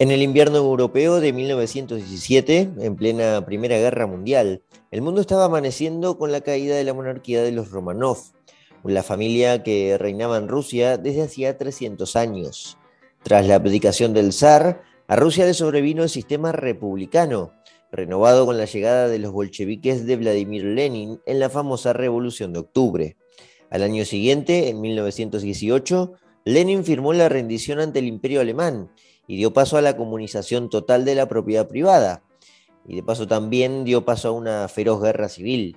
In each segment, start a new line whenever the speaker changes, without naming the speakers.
En el invierno europeo de 1917, en plena Primera Guerra Mundial, el mundo estaba amaneciendo con la caída de la monarquía de los Romanov, la familia que reinaba en Rusia desde hacía 300 años. Tras la abdicación del zar, a Rusia le sobrevino el sistema republicano, renovado con la llegada de los bolcheviques de Vladimir Lenin en la famosa Revolución de Octubre. Al año siguiente, en 1918, Lenin firmó la rendición ante el imperio alemán y dio paso a la comunización total de la propiedad privada. Y de paso también dio paso a una feroz guerra civil.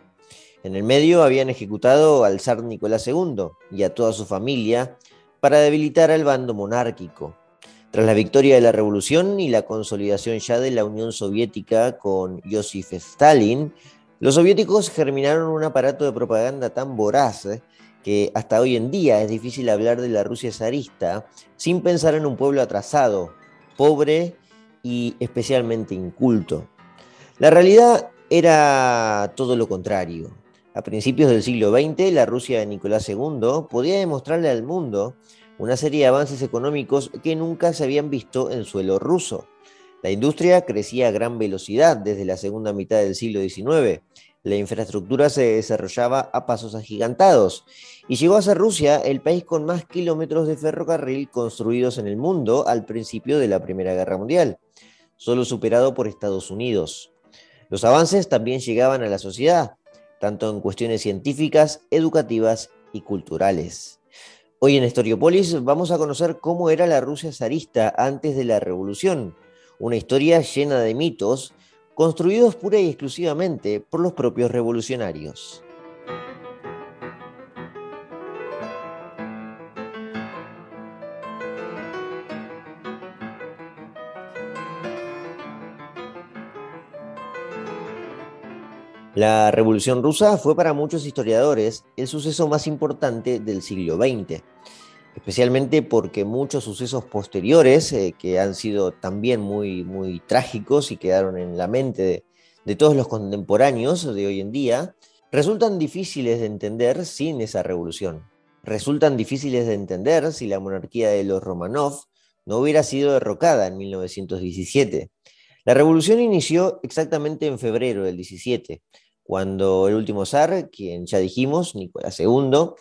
En el medio habían ejecutado al zar Nicolás II y a toda su familia para debilitar al bando monárquico. Tras la victoria de la revolución y la consolidación ya de la Unión Soviética con Joseph Stalin, los soviéticos germinaron un aparato de propaganda tan voraz que hasta hoy en día es difícil hablar de la Rusia zarista sin pensar en un pueblo atrasado, pobre y especialmente inculto. La realidad era todo lo contrario. A principios del siglo XX, la Rusia de Nicolás II podía demostrarle al mundo una serie de avances económicos que nunca se habían visto en suelo ruso. La industria crecía a gran velocidad desde la segunda mitad del siglo XIX. La infraestructura se desarrollaba a pasos agigantados y llegó a ser Rusia el país con más kilómetros de ferrocarril construidos en el mundo al principio de la Primera Guerra Mundial, solo superado por Estados Unidos. Los avances también llegaban a la sociedad, tanto en cuestiones científicas, educativas y culturales. Hoy en Historiopolis vamos a conocer cómo era la Rusia zarista antes de la revolución, una historia llena de mitos construidos pura y exclusivamente por los propios revolucionarios. La Revolución Rusa fue para muchos historiadores el suceso más importante del siglo XX, especialmente porque muchos sucesos posteriores, eh, que han sido también muy, muy trágicos y quedaron en la mente de, de todos los contemporáneos de hoy en día, resultan difíciles de entender sin esa revolución. Resultan difíciles de entender si la monarquía de los Romanov no hubiera sido derrocada en 1917 la revolución inició exactamente en febrero del 17, cuando el último zar, quien ya dijimos, Nicolás II,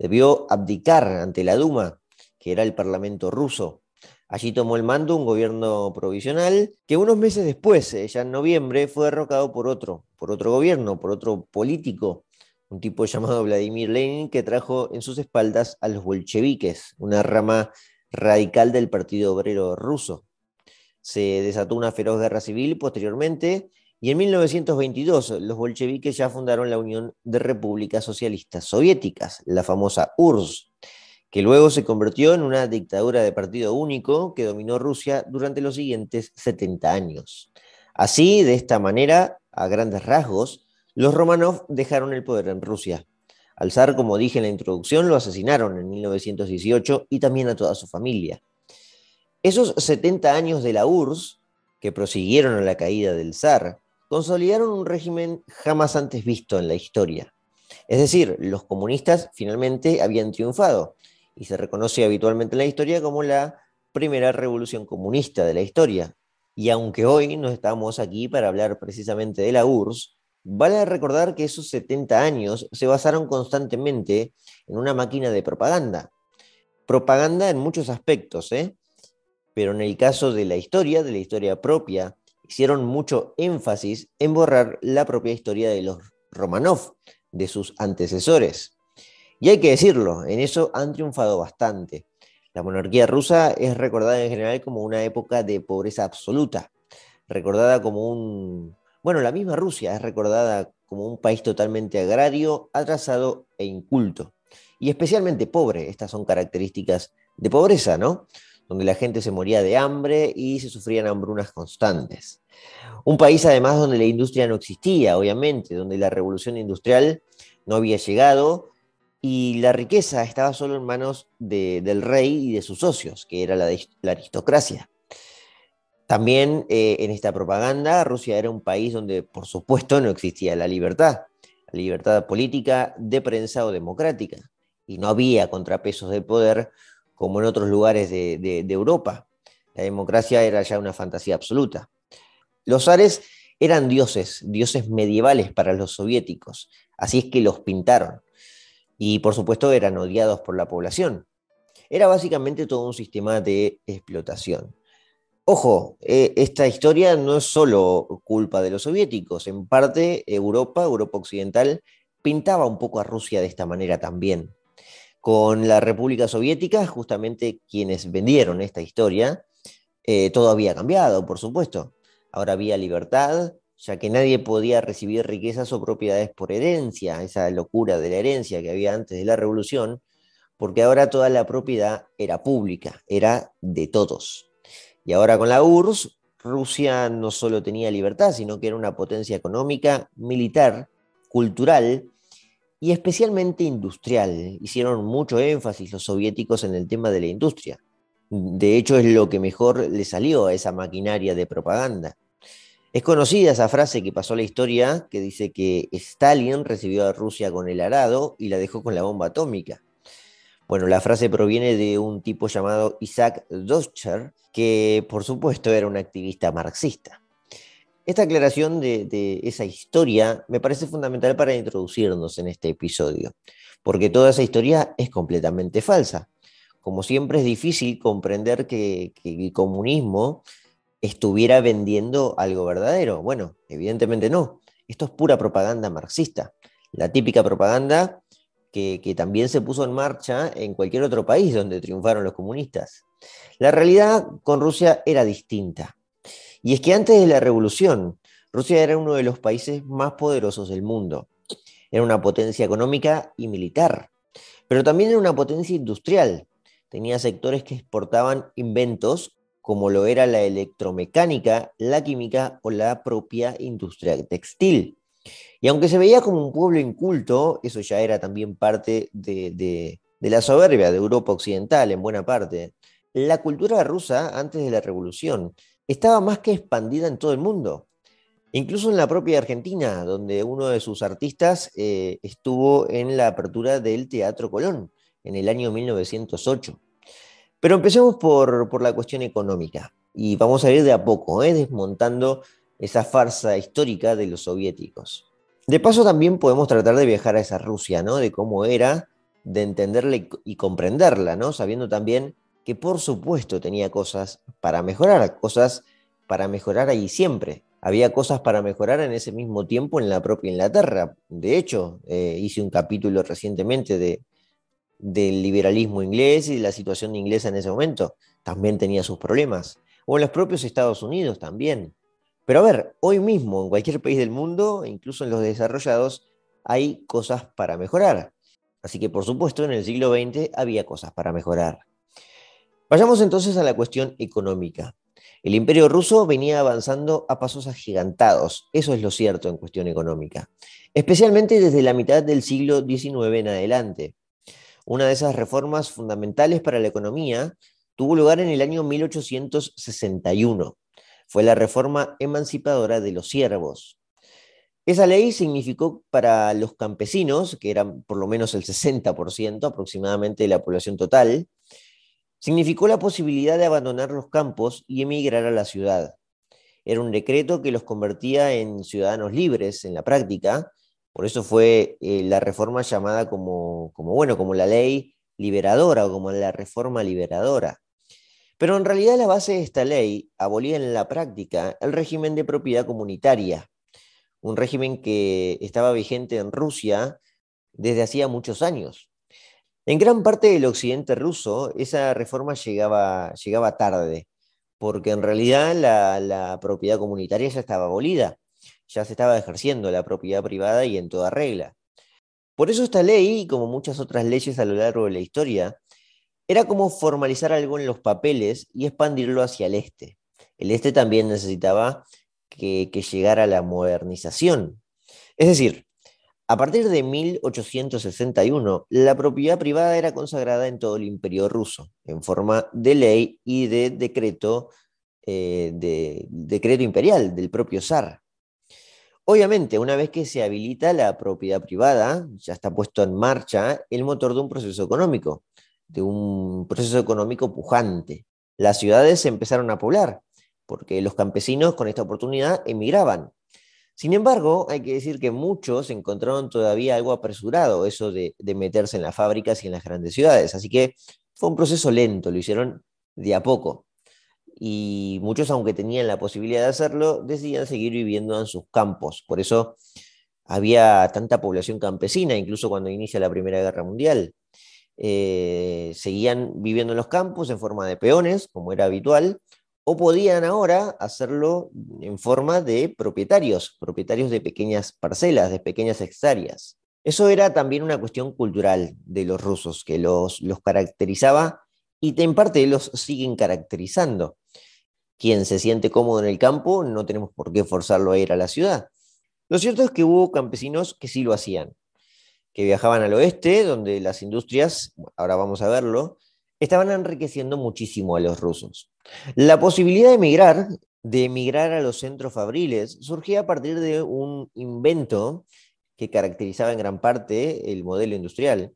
debió abdicar ante la Duma, que era el parlamento ruso. Allí tomó el mando un gobierno provisional que unos meses después, eh, ya en noviembre, fue derrocado por otro, por otro gobierno, por otro político, un tipo llamado Vladimir Lenin, que trajo en sus espaldas a los bolcheviques, una rama radical del Partido Obrero Ruso se desató una feroz guerra civil posteriormente y en 1922 los bolcheviques ya fundaron la Unión de Repúblicas Socialistas Soviéticas, la famosa URSS, que luego se convirtió en una dictadura de partido único que dominó Rusia durante los siguientes 70 años. Así, de esta manera, a grandes rasgos, los Romanov dejaron el poder en Rusia. Al zar, como dije en la introducción, lo asesinaron en 1918 y también a toda su familia. Esos 70 años de la URSS, que prosiguieron a la caída del zar, consolidaron un régimen jamás antes visto en la historia. Es decir, los comunistas finalmente habían triunfado y se reconoce habitualmente en la historia como la primera revolución comunista de la historia. Y aunque hoy no estamos aquí para hablar precisamente de la URSS, vale recordar que esos 70 años se basaron constantemente en una máquina de propaganda. Propaganda en muchos aspectos, ¿eh? pero en el caso de la historia, de la historia propia, hicieron mucho énfasis en borrar la propia historia de los Romanov, de sus antecesores. Y hay que decirlo, en eso han triunfado bastante. La monarquía rusa es recordada en general como una época de pobreza absoluta, recordada como un... Bueno, la misma Rusia es recordada como un país totalmente agrario, atrasado e inculto. Y especialmente pobre, estas son características de pobreza, ¿no? Donde la gente se moría de hambre y se sufrían hambrunas constantes. Un país además donde la industria no existía, obviamente, donde la revolución industrial no había llegado y la riqueza estaba solo en manos del rey y de sus socios, que era la, aristocracia. También eh, en esta propaganda, Rusia era un país donde, por supuesto, no existía la libertad, la libertad política, de prensa o democrática, y no había contrapesos de poder como en otros lugares de, Europa. La democracia era ya una fantasía absoluta. Los zares eran dioses, dioses medievales para los soviéticos, así es que los pintaron. Y por supuesto eran odiados por la población. Era básicamente todo un sistema de explotación. Ojo, eh, esta historia no es solo culpa de los soviéticos, en parte Europa, Europa Occidental, pintaba un poco a Rusia de esta manera también. Con la República Soviética, justamente quienes vendieron esta historia, eh, todo había cambiado, por supuesto. Ahora había libertad, ya que nadie podía recibir riquezas o propiedades por herencia, esa locura de la herencia que había antes de la revolución, porque ahora toda la propiedad era pública, era de todos. Y ahora con la URSS, Rusia no solo tenía libertad, sino que era una potencia económica, militar, cultural y especialmente industrial. Hicieron mucho énfasis los soviéticos en el tema de la industria. De hecho, es lo que mejor le salió a esa maquinaria de propaganda. Es conocida esa frase que pasó a la historia, que dice que Stalin recibió a Rusia con el arado y la dejó con la bomba atómica. Bueno, la frase proviene de un tipo llamado Isaac Doscher, que por supuesto era un activista marxista. Esta aclaración de, esa historia me parece fundamental para introducirnos en este episodio, porque toda esa historia es completamente falsa. Como siempre es difícil comprender que, que el comunismo estuviera vendiendo algo verdadero. Bueno, evidentemente no. Esto es pura propaganda marxista. La típica propaganda que, también se puso en marcha en cualquier otro país donde triunfaron los comunistas. La realidad con Rusia era distinta. Y es que antes de la revolución, Rusia era uno de los países más poderosos del mundo. Era una potencia económica y militar, pero también era una potencia industrial. Tenía sectores que exportaban inventos como lo era la electromecánica, la química o la propia industria textil. Y aunque se veía como un pueblo inculto, eso ya era también parte de, la soberbia de Europa Occidental en buena parte, la cultura rusa antes de la revolución estaba más que expandida en todo el mundo. Incluso en la propia Argentina, donde uno de sus artistas eh, estuvo en la apertura del Teatro Colón en el año 1908. Pero empecemos por, la cuestión económica y vamos a ir de a poco, ¿eh? desmontando esa farsa histórica de los soviéticos. De paso también podemos tratar de viajar a esa Rusia, ¿no? De cómo era, de entenderla y, comprenderla, ¿no? Sabiendo también que por supuesto tenía cosas para mejorar, cosas para mejorar ahí siempre. Había cosas para mejorar en ese mismo tiempo en la propia Inglaterra. De hecho, eh, hice un capítulo recientemente de, del liberalismo inglés y de la situación inglesa en ese momento. También tenía sus problemas. O en los propios Estados Unidos también. Pero a ver, hoy mismo en cualquier país del mundo, incluso en los desarrollados, hay cosas para mejorar. Así que por supuesto en el siglo XX había cosas para mejorar. Vayamos entonces a la cuestión económica. El imperio ruso venía avanzando a pasos agigantados, eso es lo cierto en cuestión económica, especialmente desde la mitad del siglo XIX en adelante. Una de esas reformas fundamentales para la economía tuvo lugar en el año 1861 fue la reforma emancipadora de los siervos. Esa ley significó para los campesinos, que eran por lo menos el 60% aproximadamente de la población total, significó la posibilidad de abandonar los campos y emigrar a la ciudad. Era un decreto que los convertía en ciudadanos libres en la práctica, por eso fue eh, la reforma llamada como, como, bueno, como la ley liberadora o como la reforma liberadora. Pero en realidad la base de esta ley abolía en la práctica el régimen de propiedad comunitaria, un régimen que estaba vigente en Rusia desde hacía muchos años. En gran parte del occidente ruso esa reforma llegaba, llegaba tarde, porque en realidad la, propiedad comunitaria ya estaba abolida, ya se estaba ejerciendo la propiedad privada y en toda regla. Por eso esta ley, como muchas otras leyes a lo largo de la historia, era como formalizar algo en los papeles y expandirlo hacia el este. El este también necesitaba que, llegara a la modernización. Es decir, a partir de 1861, la propiedad privada era consagrada en todo el imperio ruso, en forma de ley y de decreto, eh, de, decreto imperial del propio zar. Obviamente, una vez que se habilita la propiedad privada, ya está puesto en marcha el motor de un proceso económico de un proceso económico pujante. las ciudades se empezaron a poblar, porque los campesinos con esta oportunidad emigraban. Sin embargo, hay que decir que muchos encontraron todavía algo apresurado eso de, meterse en las fábricas y en las grandes ciudades. Así que fue un proceso lento, lo hicieron de a poco. Y muchos, aunque tenían la posibilidad de hacerlo, decidían seguir viviendo en sus campos. Por eso había tanta población campesina, incluso cuando inicia la Primera Guerra Mundial. Eh, seguían viviendo en los campos en forma de peones, como era habitual, o podían ahora hacerlo en forma de propietarios, propietarios de pequeñas parcelas, de pequeñas hectáreas. Eso era también una cuestión cultural de los rusos, que los, los caracterizaba y en parte los siguen caracterizando. Quien se siente cómodo en el campo, no tenemos por qué forzarlo a ir a la ciudad. Lo cierto es que hubo campesinos que sí lo hacían, que viajaban al oeste, donde las industrias, ahora vamos a verlo, estaban enriqueciendo muchísimo a los rusos. La posibilidad de emigrar, de emigrar a los centros fabriles, surgía a partir de un invento que caracterizaba en gran parte el modelo industrial,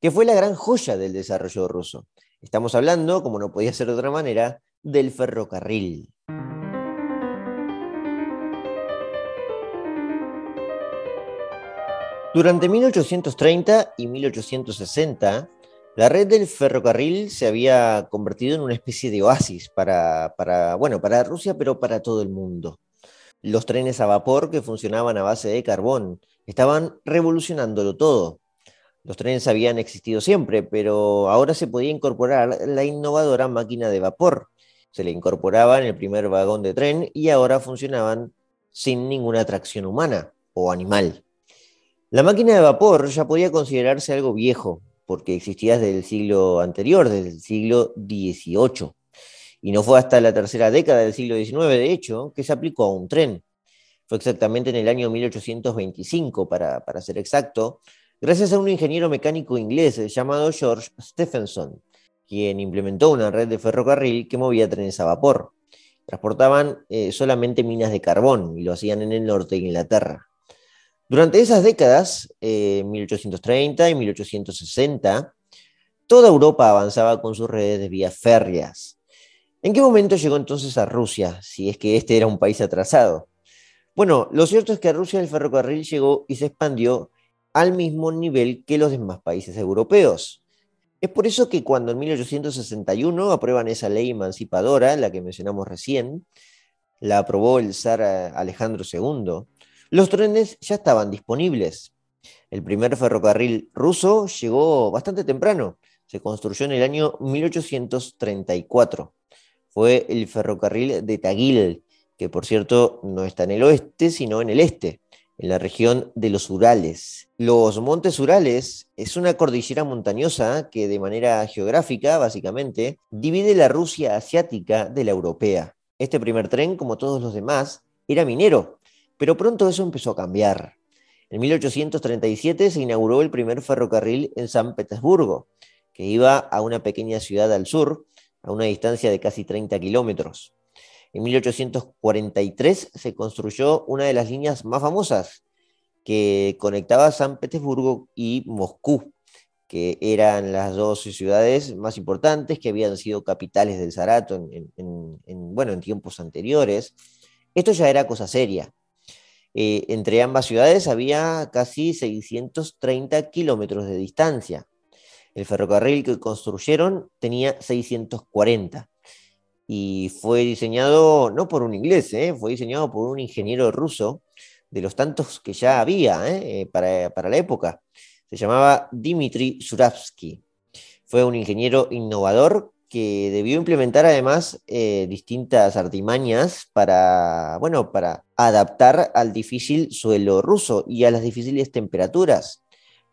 que fue la gran joya del desarrollo ruso. Estamos hablando, como no podía ser de otra manera, del ferrocarril. Durante 1830 y 1860, la red del ferrocarril se había convertido en una especie de oasis para, bueno, para Rusia, pero para todo el mundo. Los trenes a vapor que funcionaban a base de carbón estaban revolucionándolo todo. Los trenes habían existido siempre, pero ahora se podía incorporar la innovadora máquina de vapor. Se le incorporaba en el primer vagón de tren y ahora funcionaban sin ninguna tracción humana o animal. La máquina de vapor ya podía considerarse algo viejo, porque existía desde el siglo anterior, desde el siglo XVIII. Y no fue hasta la tercera década del siglo XIX, de hecho, que se aplicó a un tren. Fue exactamente en el año 1825, para, ser exacto, gracias a un ingeniero mecánico inglés llamado George Stephenson, quien implementó una red de ferrocarril que movía trenes a vapor. Transportaban eh, solamente minas de carbón y lo hacían en el norte de Inglaterra. Durante esas décadas, 1830 eh, y 1860, toda Europa avanzaba con sus redes de vías férreas. ¿En qué momento llegó entonces a Rusia, si es que este era un país atrasado? Bueno, lo cierto es que a Rusia el ferrocarril llegó y se expandió al mismo nivel que los demás países europeos. Es por eso que cuando en 1861 aprueban esa ley emancipadora, la que mencionamos recién, la aprobó el zar Alejandro II, los trenes ya estaban disponibles. El primer ferrocarril ruso llegó bastante temprano. Se construyó en el año 1834. Fue el ferrocarril de Tagil, que por cierto no está en el oeste, sino en el este, en la región de los Urales. Los Montes Urales es una cordillera montañosa que de manera geográfica, básicamente, divide la Rusia asiática de la europea. Este primer tren, como todos los demás, era minero pero pronto eso empezó a cambiar. En 1837 se inauguró el primer ferrocarril en San Petersburgo, que iba a una pequeña ciudad al sur, a una distancia de casi 30 kilómetros. En 1843 se construyó una de las líneas más famosas que conectaba San Petersburgo y Moscú, que eran las dos ciudades más importantes que habían sido capitales del Zarato bueno, en tiempos anteriores. Esto ya era cosa seria. Eh, entre ambas ciudades había casi 630 kilómetros de distancia. El ferrocarril que construyeron tenía 640 y fue diseñado no por un inglés, eh, fue diseñado por un ingeniero ruso de los tantos que ya había eh, para, para, la época. Se llamaba Dmitry Suravsky. Fue un ingeniero innovador que debió implementar además eh, distintas artimañas para, bueno, para adaptar al difícil suelo ruso y a las difíciles temperaturas,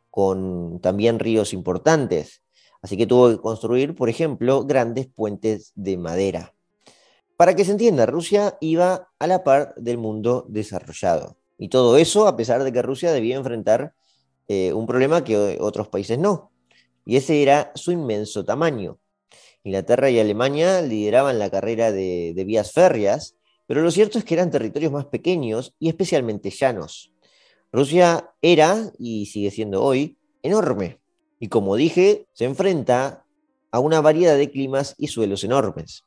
con también ríos importantes. Así que tuvo que construir, por ejemplo, grandes puentes de madera. Para que se entienda, Rusia iba a la par del mundo desarrollado. Y todo eso a pesar de que Rusia debía enfrentar eh, un problema que otros países no. Y ese era su inmenso tamaño. Inglaterra y Alemania lideraban la carrera de, vías férreas, pero lo cierto es que eran territorios más pequeños y especialmente llanos. Rusia era, y sigue siendo hoy, enorme. Y como dije, se enfrenta a una variedad de climas y suelos enormes.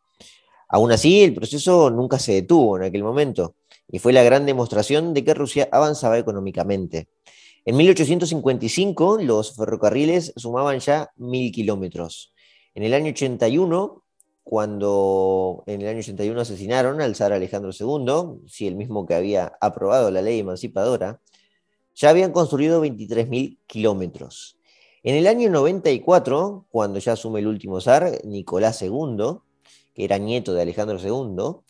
Aún así, el proceso nunca se detuvo en aquel momento y fue la gran demostración de que Rusia avanzaba económicamente. En 1855 los ferrocarriles sumaban ya mil kilómetros. En el año 81, cuando en el año 81 asesinaron al zar Alejandro II, sí, el mismo que había aprobado la ley emancipadora, ya habían construido 23.000 kilómetros. En el año 94, cuando ya asume el último zar, Nicolás II, que era nieto de Alejandro II,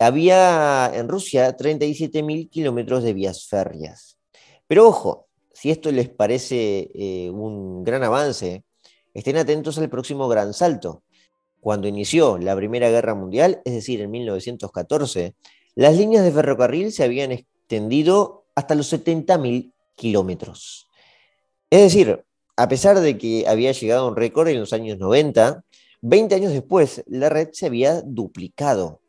había en Rusia 37.000 kilómetros de vías férreas. Pero ojo, si esto les parece eh, un gran avance, estén atentos al próximo gran salto. Cuando inició la Primera Guerra Mundial, es decir, en 1914, las líneas de ferrocarril se habían extendido hasta los 70.000 kilómetros. Es decir, a pesar de que había llegado a un récord en los años 90, 20 años después la red se había duplicado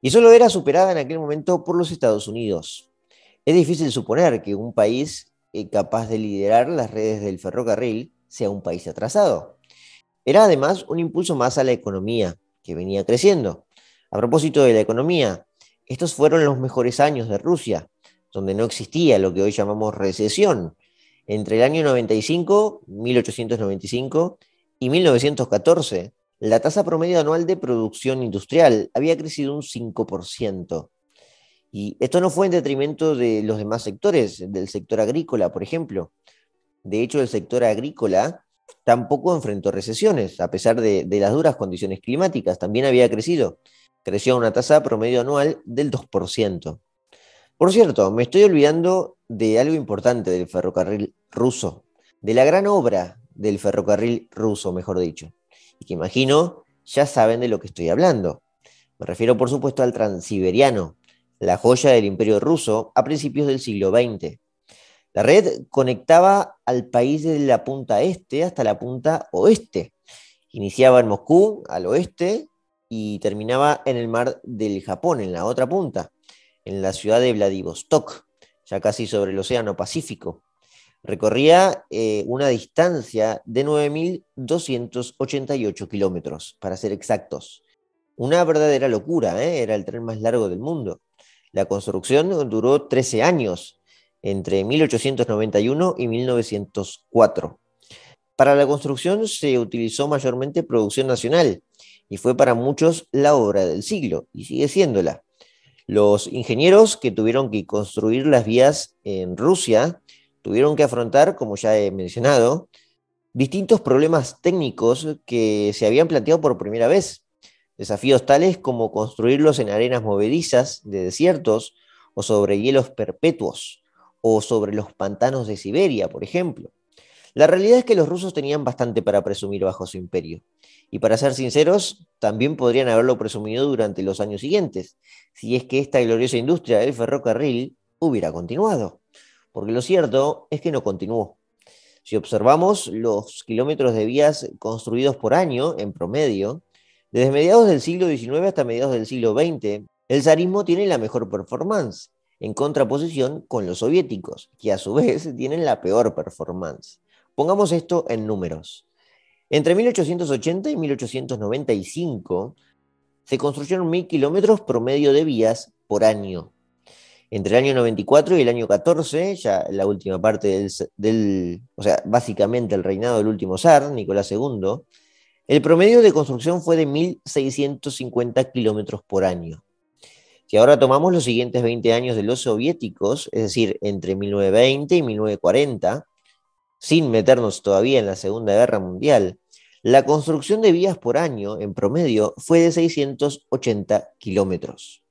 y solo era superada en aquel momento por los Estados Unidos. Es difícil suponer que un país eh, capaz de liderar las redes del ferrocarril sea un país atrasado. Era además un impulso más a la economía, que venía creciendo. A propósito de la economía, estos fueron los mejores años de Rusia, donde no existía lo que hoy llamamos recesión. Entre el año 95, 1895, y 1914, la tasa promedio anual de producción industrial había crecido un 5%. Y esto no fue en detrimento de los demás sectores, del sector agrícola, por ejemplo. De hecho, el sector agrícola tampoco enfrentó recesiones, a pesar de, las duras condiciones climáticas, también había crecido. Creció a una tasa promedio anual del 2%. Por cierto, me estoy olvidando de algo importante del ferrocarril ruso, de la gran obra del ferrocarril ruso, mejor dicho y que imagino ya saben de lo que estoy hablando. Me refiero, por supuesto, al transiberiano, la joya del imperio ruso a principios del siglo XX. La red conectaba al país desde la punta este hasta la punta oeste. Iniciaba en Moscú, al oeste, y terminaba en el mar del Japón, en la otra punta, en la ciudad de Vladivostok, ya casi sobre el Océano Pacífico recorría eh, una distancia de 9.288 kilómetros, para ser exactos. Una verdadera locura, ¿eh? era el tren más largo del mundo. La construcción duró 13 años, entre 1891 y 1904. Para la construcción se utilizó mayormente producción nacional y fue para muchos la obra del siglo, y sigue siéndola. Los ingenieros que tuvieron que construir las vías en Rusia tuvieron que afrontar, como ya he mencionado, distintos problemas técnicos que se habían planteado por primera vez. Desafíos tales como construirlos en arenas movedizas de desiertos o sobre hielos perpetuos o sobre los pantanos de Siberia, por ejemplo. La realidad es que los rusos tenían bastante para presumir bajo su imperio. Y para ser sinceros, también podrían haberlo presumido durante los años siguientes, si es que esta gloriosa industria del ferrocarril hubiera continuado porque lo cierto es que no continuó. Si observamos los kilómetros de vías construidos por año, en promedio, desde mediados del siglo XIX hasta mediados del siglo XX, el zarismo tiene la mejor performance, en contraposición con los soviéticos, que a su vez tienen la peor performance. Pongamos esto en números. Entre 1880 y 1895 se construyeron mil kilómetros promedio de vías por año. Entre el año 94 y el año 14, ya la última parte del, o sea, básicamente el reinado del último zar, Nicolás II, el promedio de construcción fue de 1.650 kilómetros por año. Si ahora tomamos los siguientes 20 años de los soviéticos, es decir, entre 1920 y 1940, sin meternos todavía en la Segunda Guerra Mundial, la construcción de vías por año, en promedio, fue de 680 kilómetros.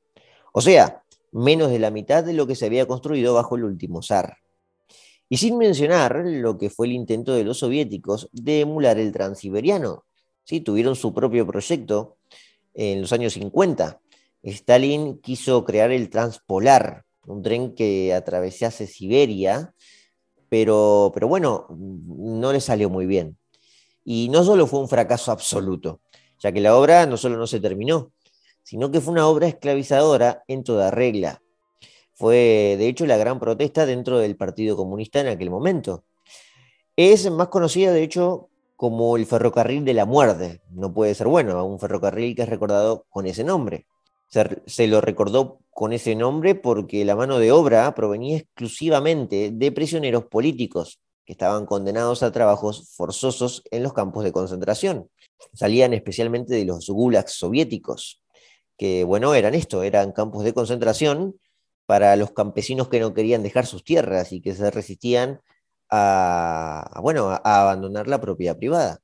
O sea, menos de la mitad de lo que se había construido bajo el último zar. Y sin mencionar lo que fue el intento de los soviéticos de emular el transiberiano. ¿sí? Tuvieron su propio proyecto en los años 50. Stalin quiso crear el Transpolar, un tren que atravesase Siberia, pero, pero bueno, no le salió muy bien. Y no solo fue un fracaso absoluto, ya que la obra no solo no se terminó, sino que fue una obra esclavizadora en toda regla. Fue, de hecho, la gran protesta dentro del Partido Comunista en aquel momento. Es más conocida, de hecho, como el ferrocarril de la muerte. No puede ser bueno, un ferrocarril que es recordado con ese nombre. Se, lo recordó con ese nombre porque la mano de obra provenía exclusivamente de prisioneros políticos que estaban condenados a trabajos forzosos en los campos de concentración. Salían especialmente de los gulags soviéticos, que bueno, eran esto, eran campos de concentración para los campesinos que no querían dejar sus tierras y que se resistían a, bueno, a abandonar la propiedad privada.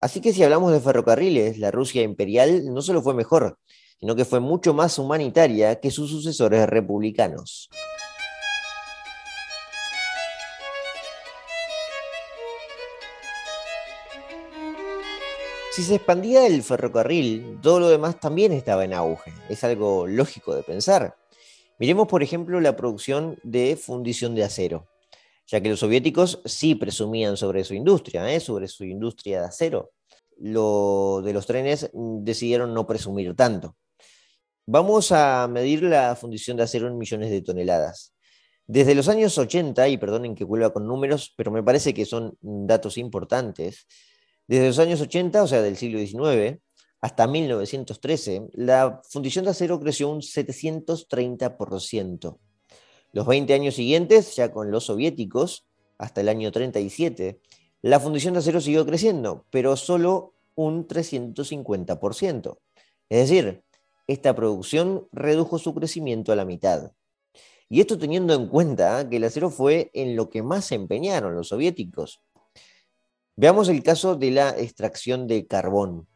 Así que si hablamos de ferrocarriles, la Rusia imperial no solo fue mejor, sino que fue mucho más humanitaria que sus sucesores republicanos. Si se expandía el ferrocarril, todo lo demás también estaba en auge. Es algo lógico de pensar. Miremos, por ejemplo, la producción de fundición de acero, ya que los soviéticos sí presumían sobre su industria, ¿eh? sobre su industria de acero. Lo de los trenes decidieron no presumir tanto. Vamos a medir la fundición de acero en millones de toneladas. Desde los años 80, y perdonen que vuelva con números, pero me parece que son datos importantes, desde los años 80, o sea, del siglo XIX, hasta 1913, la fundición de acero creció un 730%. Los 20 años siguientes, ya con los soviéticos, hasta el año 37, la fundición de acero siguió creciendo, pero solo un 350%. Es decir, esta producción redujo su crecimiento a la mitad. Y esto teniendo en cuenta que el acero fue en lo que más se empeñaron los soviéticos. Veamos el caso de la extracción de carbón.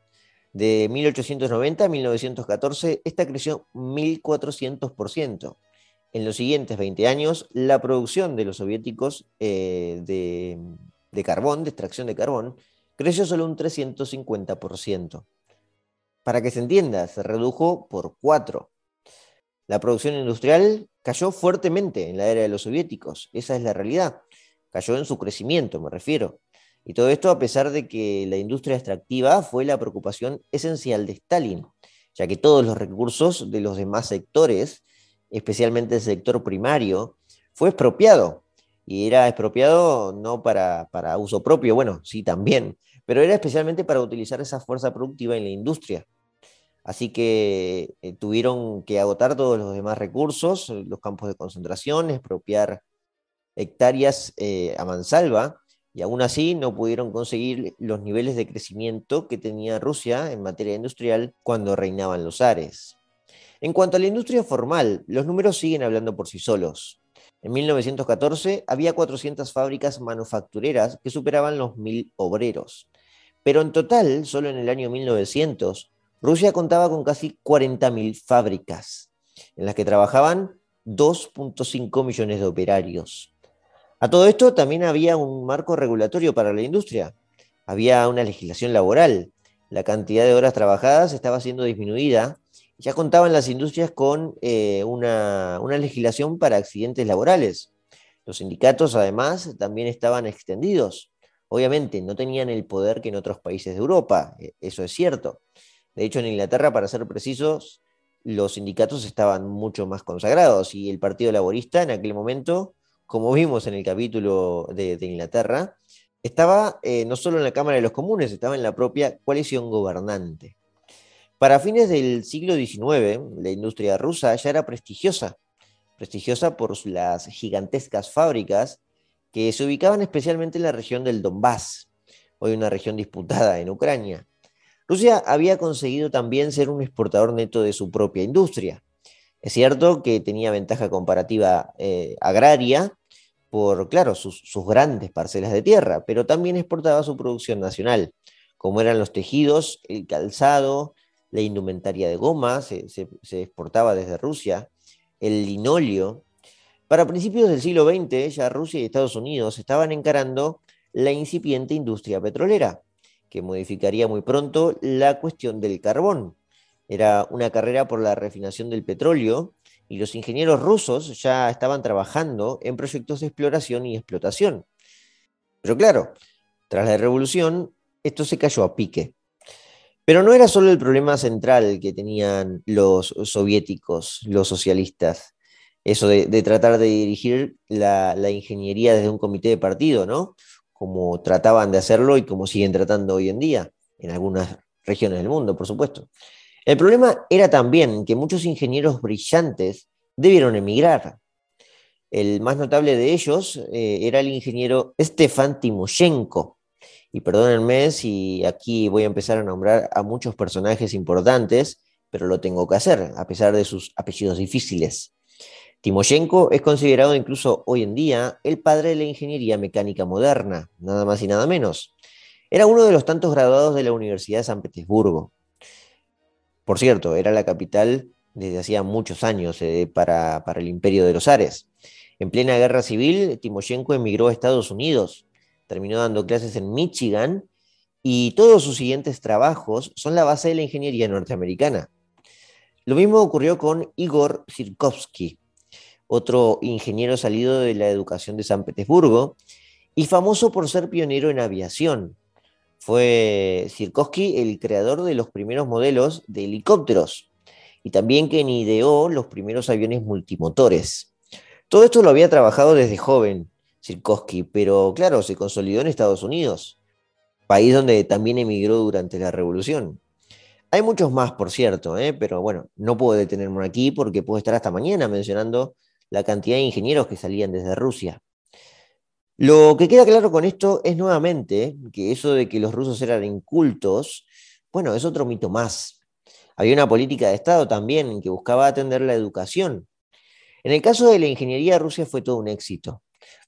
De 1890 a 1914, esta creció 1.400%. En los siguientes 20 años, la producción de los soviéticos eh, de carbón, de extracción de carbón, creció solo un 350%. Para que se entienda, se redujo por cuatro. La producción industrial cayó fuertemente en la era de los soviéticos, esa es la realidad. Cayó en su crecimiento, me refiero. Y todo esto a pesar de que la industria extractiva fue la preocupación esencial de Stalin, ya que todos los recursos de los demás sectores, especialmente el sector primario, fue expropiado. Y era expropiado no para, para uso propio, bueno, sí también, pero era especialmente para utilizar esa fuerza productiva en la industria. Así que eh, tuvieron que agotar todos los demás recursos, eh, los campos de concentración, expropiar hectáreas eh, a mansalva, y aún así no pudieron conseguir los niveles de crecimiento que tenía Rusia en materia industrial cuando reinaban los Ares. En cuanto a la industria formal, los números siguen hablando por sí solos. En 1914 había 400 fábricas manufactureras que superaban los 1.000 obreros. Pero en total, solo en el año 1900, Rusia contaba con casi 40.000 fábricas, en las que trabajaban 2.5 millones de operarios. A todo esto también había un marco regulatorio para la industria. Había una legislación laboral. La cantidad de horas trabajadas estaba siendo disminuida. Ya contaban las industrias con eh, una, legislación para accidentes laborales. Los sindicatos, además, también estaban extendidos. Obviamente, no tenían el poder que en otros países de Europa, e, eso es cierto. De hecho, en Inglaterra, para ser precisos, los sindicatos estaban mucho más consagrados y el Partido Laborista en aquel momento, como vimos en el capítulo de, Inglaterra, estaba eh, no solo en la Cámara de los Comunes, estaba en la propia coalición gobernante. Para fines del siglo XIX, la industria rusa ya era prestigiosa, prestigiosa por las gigantescas fábricas que se ubicaban especialmente en la región del Donbass, hoy una región disputada en Ucrania. Rusia había conseguido también ser un exportador neto de su propia industria. Es cierto que tenía ventaja comparativa eh, agraria por, claro, sus, grandes parcelas de tierra, pero también exportaba su producción nacional, como eran los tejidos, el calzado, la indumentaria de goma, se, exportaba desde Rusia, el linóleo. Para principios del siglo XX, ya Rusia y Estados Unidos estaban encarando la incipiente industria petrolera que modificaría muy pronto la cuestión del carbón. Era una carrera por la refinación del petróleo y los ingenieros rusos ya estaban trabajando en proyectos de exploración y explotación. Pero claro, tras la revolución, esto se cayó a pique. Pero no era solo el problema central que tenían los soviéticos, los socialistas, eso de, tratar de dirigir la, la, ingeniería desde un comité de partido, ¿no? Como trataban de hacerlo y como siguen tratando hoy en día, en algunas regiones del mundo, por supuesto. El problema era también que muchos ingenieros brillantes debieron emigrar. El más notable de ellos eh, era el ingeniero Stefan Timoshenko. Y perdónenme si aquí voy a empezar a nombrar a muchos personajes importantes, pero lo tengo que hacer, a pesar de sus apellidos difíciles. Timoshenko es considerado incluso hoy en día el padre de la ingeniería mecánica moderna, nada más y nada menos. Era uno de los tantos graduados de la Universidad de San Petersburgo. Por cierto, era la capital desde hacía muchos años eh, para, para, el imperio de los Ares. En plena guerra civil, Timoshenko emigró a Estados Unidos, terminó dando clases en Michigan y todos sus siguientes trabajos son la base de la ingeniería norteamericana. Lo mismo ocurrió con Igor Sirkovsky, otro ingeniero salido de la educación de San Petersburgo y famoso por ser pionero en aviación. Fue Sirkovsky el creador de los primeros modelos de helicópteros y también quien ideó los primeros aviones multimotores. Todo esto lo había trabajado desde joven Sirkovsky, pero claro, se consolidó en Estados Unidos, país donde también emigró durante la Revolución. Hay muchos más, por cierto, ¿eh? pero bueno, no puedo detenerme aquí porque puedo estar hasta mañana mencionando la cantidad de ingenieros que salían desde Rusia. Lo que queda claro con esto es nuevamente que eso de que los rusos eran incultos, bueno, es otro mito más. Había una política de Estado también que buscaba atender la educación. En el caso de la ingeniería, Rusia fue todo un éxito.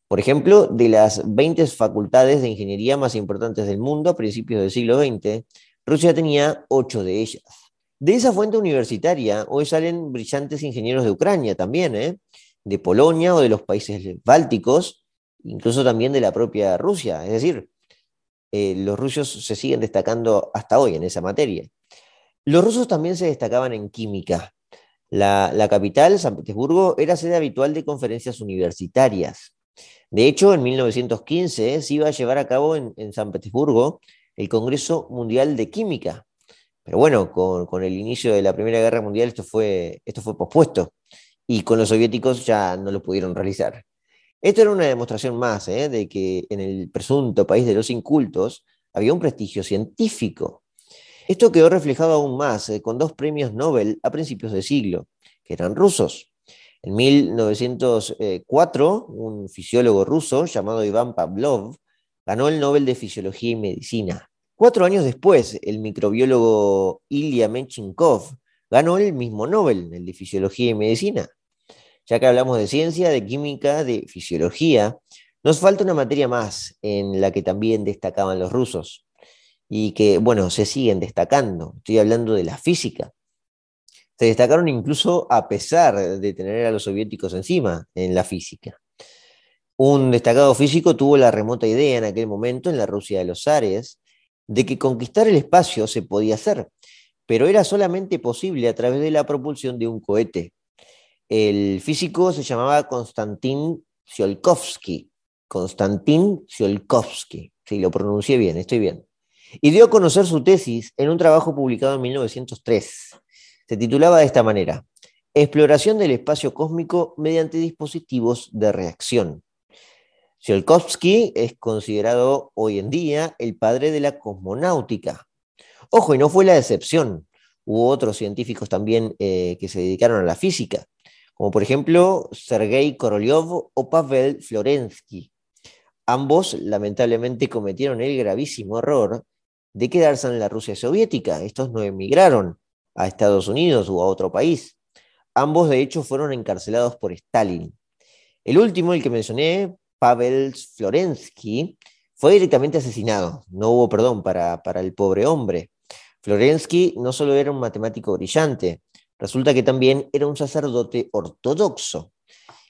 Por ejemplo, de las 20 facultades de ingeniería más importantes del mundo a principios del siglo XX, Rusia tenía 8 de ellas. De esa fuente universitaria hoy salen brillantes ingenieros de Ucrania también, ¿eh? De Polonia o de los países bálticos, incluso también de la propia Rusia. Es decir, eh, los rusos se siguen destacando hasta hoy en esa materia. Los rusos también se destacaban en química. La, capital, San Petersburgo, era sede habitual de conferencias universitarias. De hecho, en 1915 se iba a llevar a cabo en, San Petersburgo el Congreso Mundial de Química. Pero bueno, con, el inicio de la Primera Guerra Mundial esto fue, esto fue pospuesto y con los soviéticos ya no lo pudieron realizar. Esto era una demostración más ¿eh? de que en el presunto país de los incultos había un prestigio científico. Esto quedó reflejado aún más eh, con dos premios Nobel a principios de siglo, que eran rusos. En 1904, un fisiólogo ruso llamado Iván Pavlov ganó el Nobel de Fisiología y Medicina. Cuatro años después, el microbiólogo Ilya Menchinkov ganó el mismo Nobel, el de Fisiología y Medicina. Ya que hablamos de ciencia, de química, de fisiología, nos falta una materia más en la que también destacaban los rusos y que, bueno, se siguen destacando. Estoy hablando de la física. Se destacaron incluso a pesar de tener a los soviéticos encima en la física. Un destacado físico tuvo la remota idea en aquel momento, en la Rusia de los Zares, de que conquistar el espacio se podía hacer, pero era solamente posible a través de la propulsión de un cohete. El físico se llamaba Konstantin Tsiolkovsky. Konstantin Tsiolkovsky. Sí, lo pronuncié bien, estoy bien. Y dio a conocer su tesis en un trabajo publicado en 1903. Se titulaba de esta manera, Exploración del espacio cósmico mediante dispositivos de reacción. Tsiolkovsky es considerado hoy en día el padre de la cosmonáutica. Ojo, y no fue la excepción. Hubo otros científicos también eh, que se dedicaron a la física, como por ejemplo Sergei Korolev o Pavel Florensky. Ambos lamentablemente cometieron el gravísimo error de quedarse en la Rusia soviética. Estos no emigraron a Estados Unidos o a otro país. Ambos, de hecho, fueron encarcelados por Stalin. El último, el que mencioné, Pavel Florensky, fue directamente asesinado. No hubo perdón para, para el pobre hombre. Florensky no solo era un matemático brillante, resulta que también era un sacerdote ortodoxo.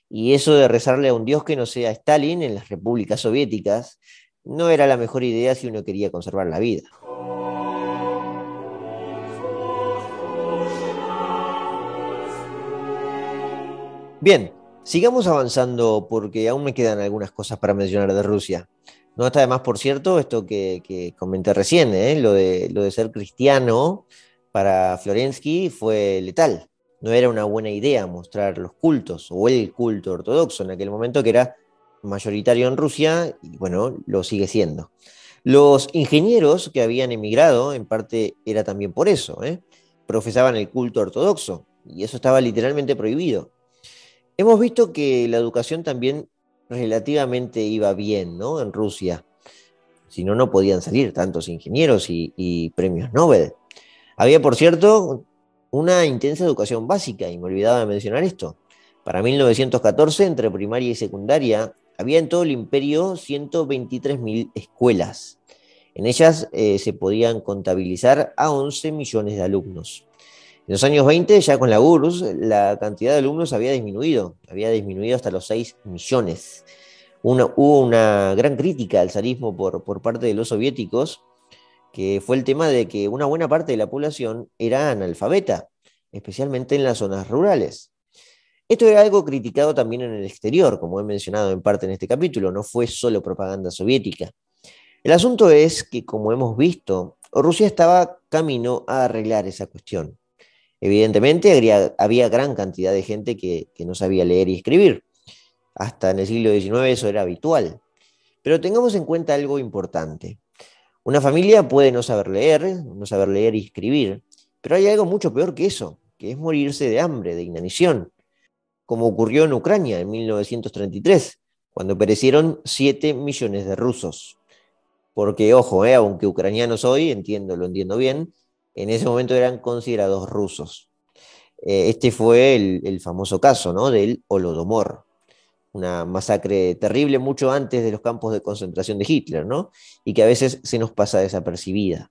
Y eso de rezarle a un dios que no sea Stalin en las repúblicas soviéticas no era la mejor idea si uno quería conservar la vida. Bien, sigamos avanzando porque aún me quedan algunas cosas para mencionar de Rusia. No está de más, por cierto, esto que, comenté recién, ¿eh? lo, de, lo de ser cristiano para Florensky fue letal. No era una buena idea mostrar los cultos o el culto ortodoxo en aquel momento, que era mayoritario en Rusia y bueno, lo sigue siendo. Los ingenieros que habían emigrado, en parte era también por eso, ¿eh? profesaban el culto ortodoxo y eso estaba literalmente prohibido. Hemos visto que la educación también relativamente iba bien ¿no? en Rusia. Si no, no podían salir tantos ingenieros y, y premios Nobel. Había, por cierto, una intensa educación básica, y me olvidaba de mencionar esto. Para 1914, entre primaria y secundaria, había en todo el imperio 123.000 escuelas. En ellas eh, se podían contabilizar a 11 millones de alumnos. En los años 20, ya con la URSS, la cantidad de alumnos había disminuido, había disminuido hasta los 6 millones. hubo una gran crítica al zarismo por parte de los soviéticos, que fue el tema de que una buena parte de la población era analfabeta, especialmente en las zonas rurales. Esto era algo criticado también en el exterior, como he mencionado en parte en este capítulo, no fue solo propaganda soviética. El asunto es que, como hemos visto, Rusia estaba camino a arreglar esa cuestión. Evidentemente había, gran cantidad de gente que, que no sabía leer y escribir. Hasta en el siglo XIX eso era habitual. Pero tengamos en cuenta algo importante. Una familia puede no saber leer, no saber leer y escribir, pero hay algo mucho peor que eso, que es morirse de hambre, de inanición como ocurrió en Ucrania en 1933, cuando perecieron 7 millones de rusos. Porque, ojo, eh, aunque ucraniano soy, entiendo, lo entiendo bien, en ese momento eran considerados rusos. Eh, este fue el, famoso caso ¿no? del Holodomor, una masacre terrible mucho antes de los campos de concentración de Hitler, ¿no? y que a veces se nos pasa desapercibida.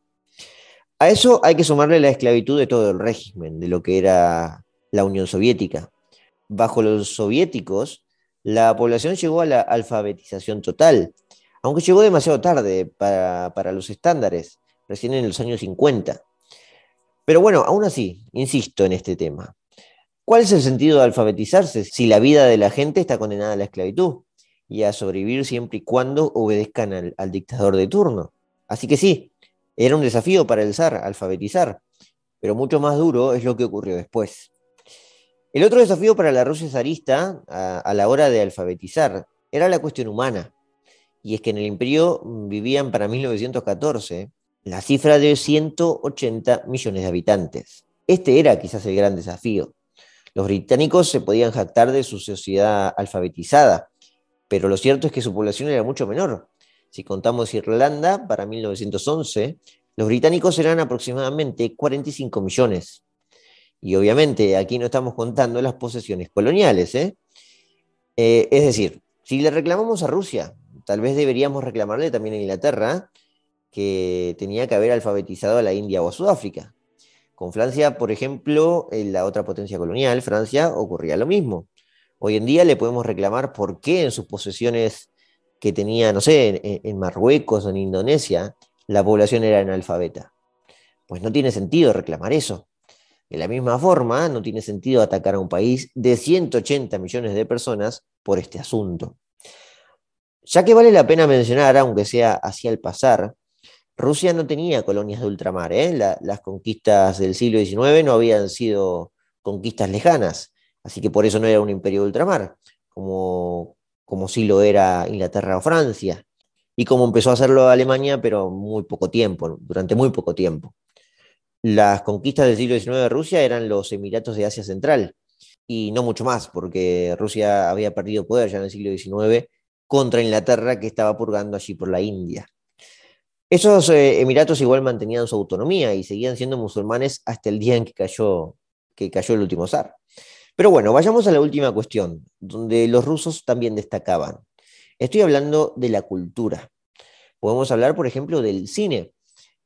A eso hay que sumarle la esclavitud de todo el régimen, de lo que era la Unión Soviética, bajo los soviéticos, la población llegó a la alfabetización total, aunque llegó demasiado tarde para, los estándares, recién en los años 50. Pero bueno, aún así, insisto en este tema. ¿Cuál es el sentido de alfabetizarse si la vida de la gente está condenada a la esclavitud y a sobrevivir siempre y cuando obedezcan al, dictador de turno? Así que sí, era un desafío para el zar alfabetizar, pero mucho más duro es lo que ocurrió después. El otro desafío para la Rusia zarista a, la hora de alfabetizar era la cuestión humana. Y es que en el imperio vivían para 1914 la cifra de 180 millones de habitantes. Este era quizás el gran desafío. Los británicos se podían jactar de su sociedad alfabetizada, pero lo cierto es que su población era mucho menor. Si contamos Irlanda, para 1911, los británicos eran aproximadamente 45 millones. Y obviamente aquí no estamos contando las posesiones coloniales. ¿eh? Eh, es decir, si le reclamamos a Rusia, tal vez deberíamos reclamarle también a Inglaterra que tenía que haber alfabetizado a la India o a Sudáfrica. Con Francia, por ejemplo, en la otra potencia colonial, Francia, ocurría lo mismo. Hoy en día le podemos reclamar por qué en sus posesiones que tenía, no sé, en, en Marruecos o en Indonesia, la población era analfabeta. Pues no tiene sentido reclamar eso. De la misma forma, no tiene sentido atacar a un país de 180 millones de personas por este asunto. Ya que vale la pena mencionar, aunque sea hacia el pasar, Rusia no tenía colonias de ultramar. ¿eh? las conquistas del siglo XIX no habían sido conquistas lejanas, así que por eso no era un imperio de ultramar, como, como sí lo era Inglaterra o Francia, y como empezó a hacerlo Alemania, pero muy poco tiempo, durante muy poco tiempo. Las conquistas del siglo XIX de Rusia eran los Emiratos de Asia Central y no mucho más, porque Rusia había perdido poder ya en el siglo XIX contra Inglaterra que estaba purgando allí por la India. Esos eh, Emiratos igual mantenían su autonomía y seguían siendo musulmanes hasta el día en que cayó, que cayó el último zar. Pero bueno, vayamos a la última cuestión, donde los rusos también destacaban. Estoy hablando de la cultura. Podemos hablar, por ejemplo, del cine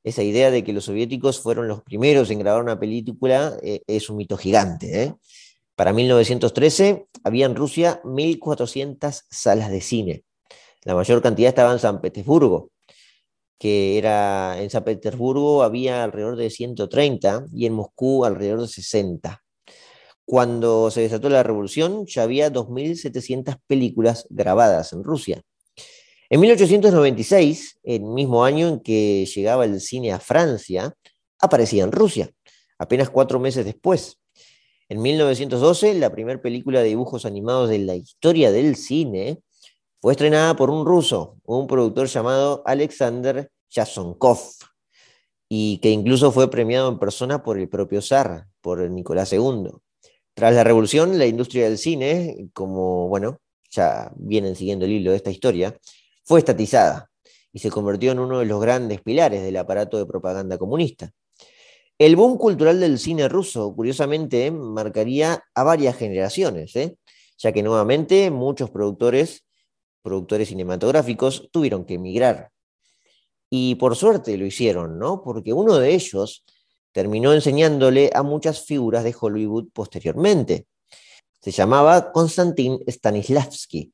esa idea de que los soviéticos fueron los primeros en grabar una película eh, es un mito gigante. ¿eh? Para 1913 había en Rusia 1.400 salas de cine. La mayor cantidad estaba en San Petersburgo, que era en San Petersburgo había alrededor de 130 y en Moscú alrededor de 60. Cuando se desató la revolución ya había 2.700 películas grabadas en Rusia. En 1896, el mismo año en que llegaba el cine a Francia, aparecía en Rusia, apenas cuatro meses después. En 1912, la primera película de dibujos animados de la historia del cine Fue estrenada por un ruso, un productor llamado Alexander Yasonkov, y que incluso fue premiado en persona por el propio zar, por Nicolás II. Tras la revolución, la industria del cine, como, bueno, ya vienen siguiendo el hilo de esta historia, fue estatizada y se convirtió en uno de los grandes pilares del aparato de propaganda comunista. El boom cultural del cine ruso, curiosamente, marcaría a varias generaciones, ¿eh? ya que nuevamente muchos productores, productores cinematográficos, tuvieron que emigrar. Y por suerte lo hicieron, ¿no? Porque uno de ellos terminó enseñándole a muchas figuras de Hollywood posteriormente. Se llamaba Konstantin Stanislavski,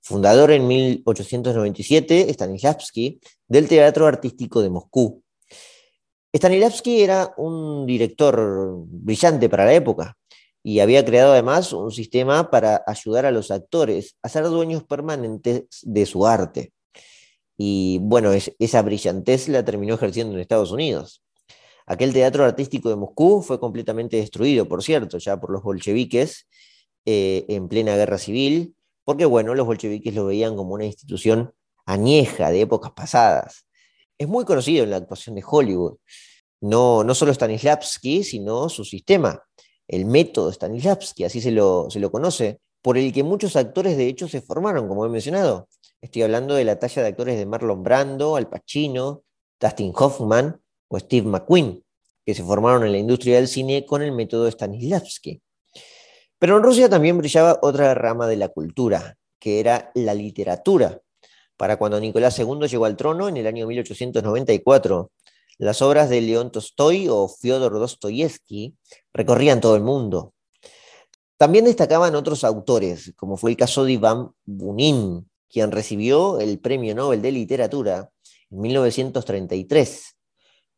fundador en 1897, Stanislavski, del Teatro Artístico de Moscú. Stanislavski era un director brillante para la época y había creado además un sistema para ayudar a los actores a ser dueños permanentes de su arte. Y bueno, esa brillantez la terminó ejerciendo en Estados Unidos. Aquel teatro artístico de Moscú fue completamente destruido, por cierto, ya por los bolcheviques eh, en plena guerra civil, porque bueno, los bolcheviques lo veían como una institución añeja de épocas pasadas. Es muy conocido en la actuación de Hollywood. No, no solo Stanislavski, sino su sistema, el método Stanislavski, así se lo, se lo conoce, por el que muchos actores de hecho se formaron, como he mencionado. Estoy hablando de la talla de actores de Marlon Brando, Al Pacino, Dustin Hoffman o Steve McQueen, que se formaron en la industria del cine con el método Stanislavski. Pero en Rusia también brillaba otra rama de la cultura, que era la literatura. Para cuando Nicolás II llegó al trono en el año 1894, las obras de León Tolstoy o Fyodor Dostoyevsky recorrían todo el mundo. También destacaban otros autores, como fue el caso de Iván Bunin, quien recibió el Premio Nobel de Literatura en 1933.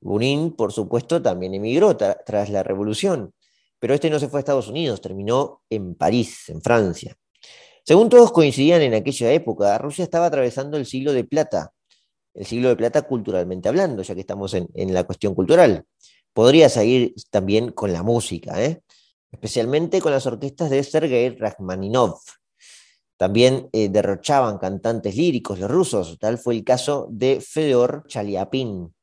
Bunin, por supuesto, también emigró tras la Revolución, pero este no se fue a Estados Unidos, terminó en París, en Francia. Según todos coincidían en aquella época, Rusia estaba atravesando el siglo de plata, el siglo de plata culturalmente hablando, ya que estamos en, la cuestión cultural. Podría seguir también con la música, ¿eh? especialmente con las orquestas de Sergei Rachmaninov. También eh, derrochaban cantantes líricos los rusos, tal fue el caso de Fedor Chaliapin,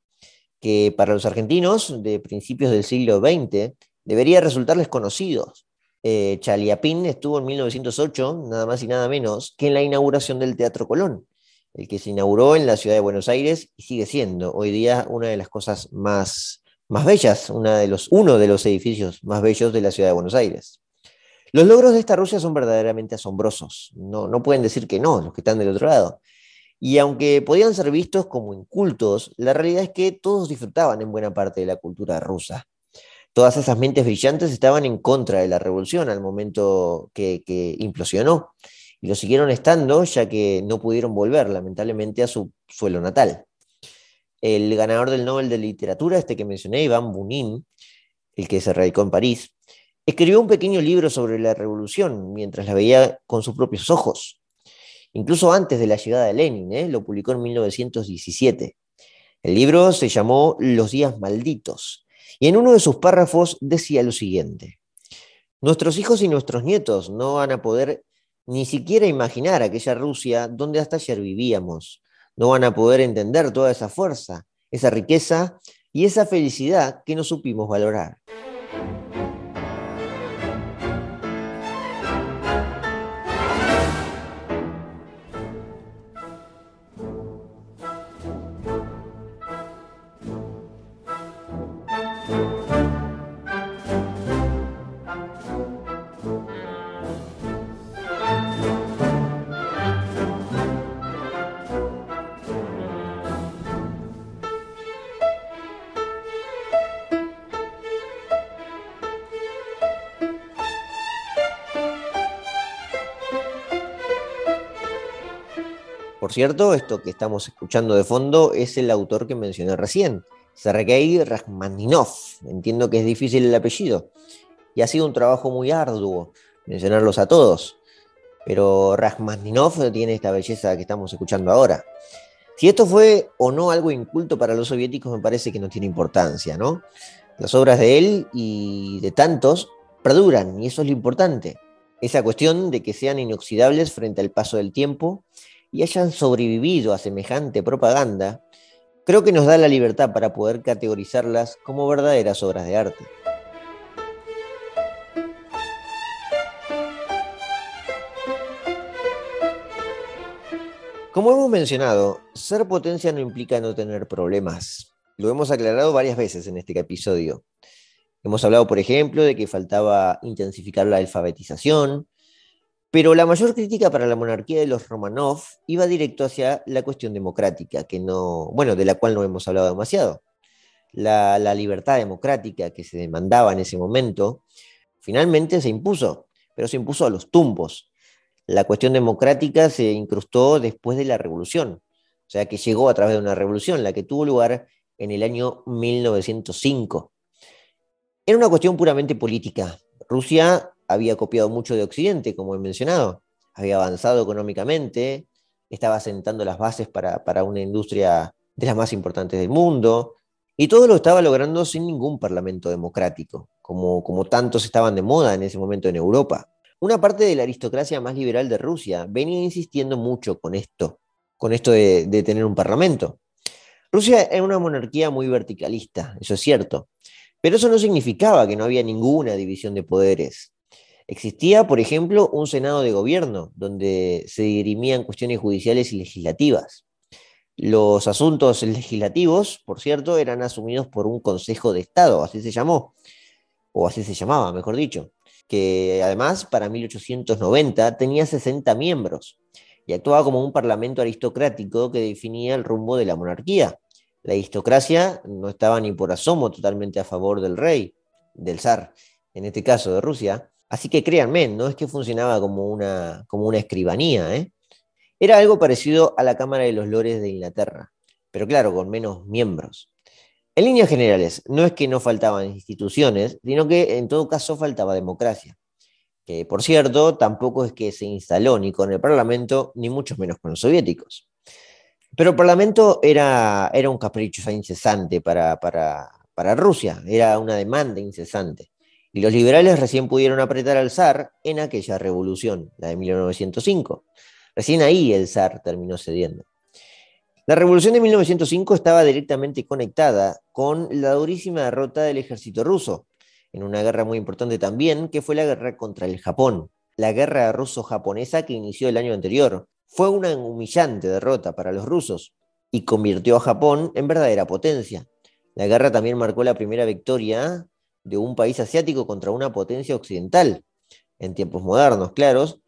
que para los argentinos de principios del siglo XX debería resultarles conocidos. Eh, Chaliapin estuvo en 1908, nada más y nada menos, que en la inauguración del Teatro Colón, el que se inauguró en la ciudad de Buenos Aires y sigue siendo hoy día una de las cosas más, más bellas, una de los, uno de los edificios más bellos de la ciudad de Buenos Aires. Los logros de esta Rusia son verdaderamente asombrosos, no, no pueden decir que no, los que están del otro lado. Y aunque podían ser vistos como incultos, la realidad es que todos disfrutaban en buena parte de la cultura rusa. Todas esas mentes brillantes estaban en contra de la revolución al momento que, que implosionó y lo siguieron estando ya que no pudieron volver lamentablemente a su suelo natal. El ganador del Nobel de Literatura, este que mencioné, Iván Bunin, el que se radicó en París, escribió un pequeño libro sobre la revolución mientras la veía con sus propios ojos. Incluso antes de la llegada de Lenin, ¿eh? lo publicó en 1917. El libro se llamó Los días malditos y en uno de sus párrafos decía lo siguiente. Nuestros hijos y nuestros nietos no van a poder ni siquiera imaginar aquella Rusia donde hasta ayer vivíamos. No van a poder entender toda esa fuerza, esa riqueza y esa felicidad que no supimos valorar. Cierto, esto que estamos escuchando de fondo es el autor que mencioné recién, Sergei Rachmaninov. Entiendo que es difícil el apellido y ha sido un trabajo muy arduo mencionarlos a todos, pero Rachmaninov tiene esta belleza que estamos escuchando ahora. Si esto fue o no algo inculto para los soviéticos, me parece que no tiene importancia, ¿no? Las obras de él y de tantos perduran, y eso es lo importante. Esa cuestión de que sean inoxidables frente al paso del tiempo y hayan sobrevivido a semejante propaganda, creo que nos da la libertad para poder categorizarlas como verdaderas obras de arte. Como hemos mencionado, ser potencia no implica no tener problemas. Lo hemos aclarado varias veces en este episodio. Hemos hablado, por ejemplo, de que faltaba intensificar la alfabetización, pero la mayor crítica para la monarquía de los Romanov iba directo hacia la cuestión democrática, que no, bueno, de la cual no hemos hablado demasiado. La, la libertad democrática que se demandaba en ese momento finalmente se impuso, pero se impuso a los tumbos, la cuestión democrática se incrustó después de la revolución, o sea que llegó a través de una revolución, la que tuvo lugar en el año 1905. Era una cuestión puramente política. Rusia había copiado mucho de Occidente, como he mencionado, había avanzado económicamente, estaba sentando las bases para, una industria de las más importantes del mundo, y todo lo estaba logrando sin ningún parlamento democrático, como, como tantos estaban de moda en ese momento en Europa. Una parte de la aristocracia más liberal de Rusia venía insistiendo mucho con esto, con esto de, tener un parlamento. Rusia era una monarquía muy verticalista, eso es cierto, pero eso no significaba que no había ninguna división de poderes. Existía, por ejemplo, un Senado de gobierno, donde se dirimían cuestiones judiciales y legislativas. Los asuntos legislativos, por cierto, eran asumidos por un Consejo de Estado, así se llamó, o así se llamaba, mejor dicho que además para 1890 tenía 60 miembros y actuaba como un parlamento aristocrático que definía el rumbo de la monarquía. La aristocracia no estaba ni por asomo totalmente a favor del rey, del zar, en este caso de Rusia, así que créanme, no es que funcionaba como una, como una escribanía, ¿eh? era algo parecido a la Cámara de los Lores de Inglaterra, pero claro, con menos miembros. En líneas generales, no es que no faltaban instituciones, sino que en todo caso faltaba democracia, que por cierto tampoco es que se instaló ni con el Parlamento, ni mucho menos con los soviéticos. Pero el Parlamento era, era un capricho incesante para, para, para Rusia, era una demanda incesante. Y los liberales recién pudieron apretar al zar en aquella revolución, la de 1905. Recién ahí el zar terminó cediendo. La revolución de 1905 estaba directamente conectada con la durísima derrota del ejército ruso, en una guerra muy importante también, que fue la guerra contra el Japón. La guerra ruso-japonesa que inició el año anterior fue una humillante derrota para los rusos y convirtió a Japón en verdadera potencia. La guerra también marcó la primera victoria de un país asiático contra una potencia occidental, en tiempos modernos, claros,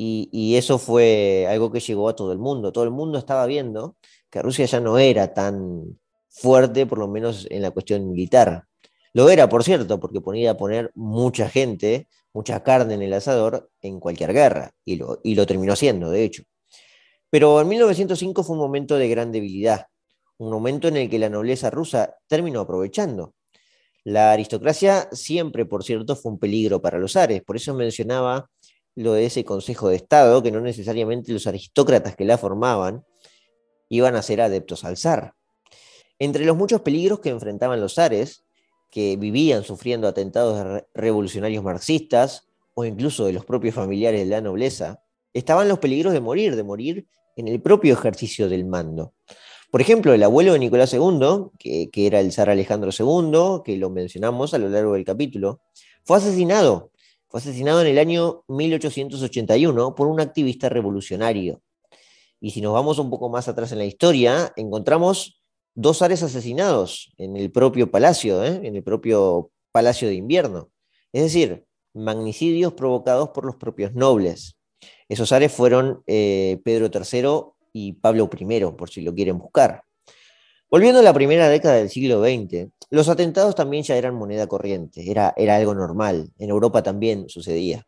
y, eso fue algo que llegó a todo el mundo. Todo el mundo estaba viendo que Rusia ya no era tan fuerte, por lo menos en la cuestión militar. Lo era, por cierto, porque ponía a poner mucha gente, mucha carne en el asador en cualquier guerra, y lo, y lo terminó haciendo, de hecho. Pero en 1905 fue un momento de gran debilidad, un momento en el que la nobleza rusa terminó aprovechando. La aristocracia siempre, por cierto, fue un peligro para los zares, por eso mencionaba lo de ese Consejo de Estado, que no necesariamente los aristócratas que la formaban iban a ser adeptos al zar. Entre los muchos peligros que enfrentaban los zares, que vivían sufriendo atentados revolucionarios marxistas o incluso de los propios familiares de la nobleza, estaban los peligros de morir, de morir en el propio ejercicio del mando. Por ejemplo, el abuelo de Nicolás II, que, era el zar Alejandro II, que lo mencionamos a lo largo del capítulo, fue asesinado. Fue asesinado en el año 1881 por un activista revolucionario. Y si nos vamos un poco más atrás en la historia, encontramos dos zares asesinados en el propio palacio, ¿eh? en el propio palacio de invierno. Es decir, magnicidios provocados por los propios nobles. Esos zares fueron eh, Pedro III y Pablo I, por si lo quieren buscar. Volviendo a la primera década del siglo XX, los atentados también ya eran moneda corriente, era, era algo normal. En Europa también sucedía.